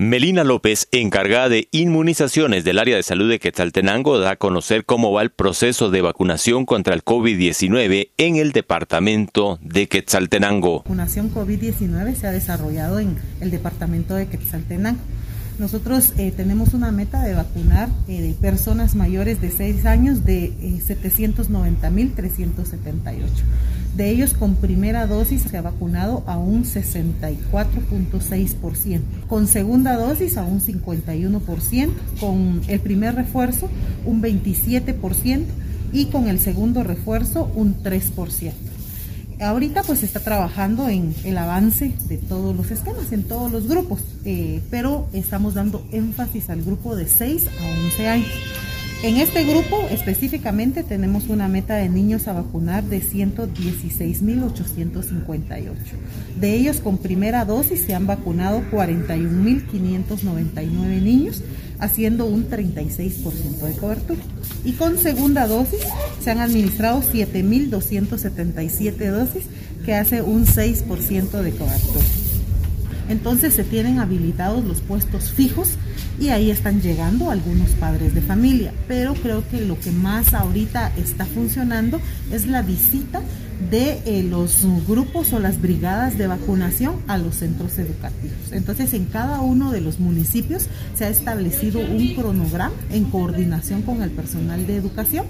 Melina López, encargada de inmunizaciones del área de salud de Quetzaltenango, da a conocer cómo va el proceso de vacunación contra el COVID-19 en el departamento de Quetzaltenango. La vacunación COVID-19 se ha desarrollado en el departamento de Quetzaltenango. Nosotros eh, tenemos una meta de vacunar eh, de personas mayores de 6 años de eh, 790.378. De ellos con primera dosis se ha vacunado a un 64.6%, con segunda dosis a un 51%, con el primer refuerzo un 27% y con el segundo refuerzo un 3%. Ahorita pues está trabajando en el avance de todos los esquemas, en todos los grupos, eh, pero estamos dando énfasis al grupo de 6 a 11 años. En este grupo específicamente tenemos una meta de niños a vacunar de 116.858. De ellos con primera dosis se han vacunado 41.599 niños, haciendo un 36% de cobertura. Y con segunda dosis se han administrado 7.277 dosis, que hace un 6% de cobertura. Entonces se tienen habilitados los puestos fijos y ahí están llegando algunos padres de familia. Pero creo que lo que más ahorita está funcionando es la visita de eh, los grupos o las brigadas de vacunación a los centros educativos. Entonces, en cada uno de los municipios se ha establecido un cronograma en coordinación con el personal de educación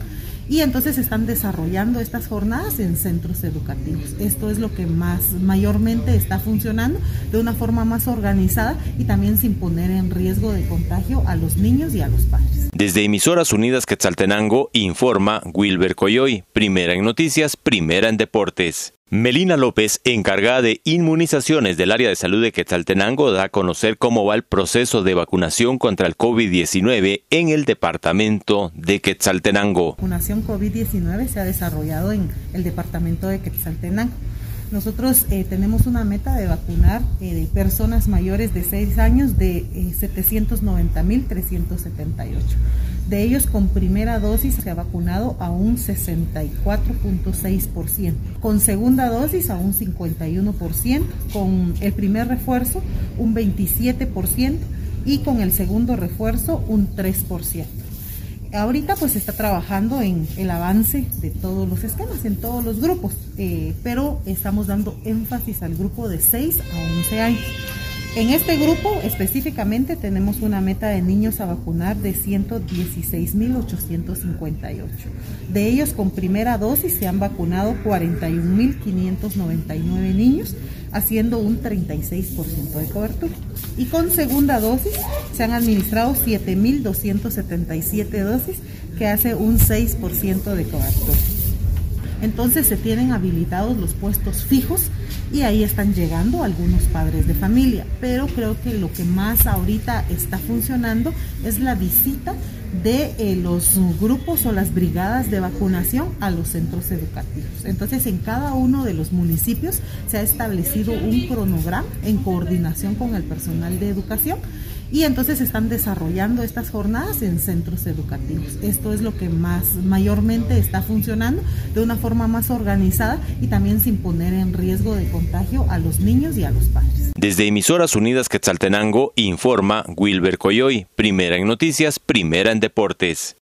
y entonces están desarrollando estas jornadas en centros educativos. Esto es lo que más mayormente está funcionando de una forma más organizada y también sin poner en riesgo de contagio a los niños y a los padres. Desde Emisoras Unidas Quetzaltenango informa Wilber Coyoy, primera en noticias, primera en deportes. Melina López, encargada de inmunizaciones del área de salud de Quetzaltenango, da a conocer cómo va el proceso de vacunación contra el COVID-19 en el departamento de Quetzaltenango. La vacunación COVID-19 se ha desarrollado en el departamento de Quetzaltenango. Nosotros eh, tenemos una meta de vacunar eh, de personas mayores de 6 años de eh, 790.378. De ellos con primera dosis se ha vacunado a un 64.6%, con segunda dosis a un 51%, con el primer refuerzo un 27% y con el segundo refuerzo un 3%. Ahorita pues se está trabajando en el avance de todos los esquemas, en todos los grupos, eh, pero estamos dando énfasis al grupo de 6 a 11 años. En este grupo específicamente tenemos una meta de niños a vacunar de 116.858. De ellos con primera dosis se han vacunado 41.599 niños, haciendo un 36% de cobertura. Y con segunda dosis se han administrado 7.277 dosis, que hace un 6% de cobertura. Entonces se tienen habilitados los puestos fijos y ahí están llegando algunos padres de familia. Pero creo que lo que más ahorita está funcionando es la visita de eh, los grupos o las brigadas de vacunación a los centros educativos. Entonces, en cada uno de los municipios se ha establecido un cronograma en coordinación con el personal de educación y entonces están desarrollando estas jornadas en centros educativos. Esto es lo que más mayormente está funcionando de una forma más organizada y también sin poner en riesgo de contagio a los niños y a los padres. Desde Emisoras Unidas Quetzaltenango informa Wilber Coyoy, primera en noticias, primera en deportes.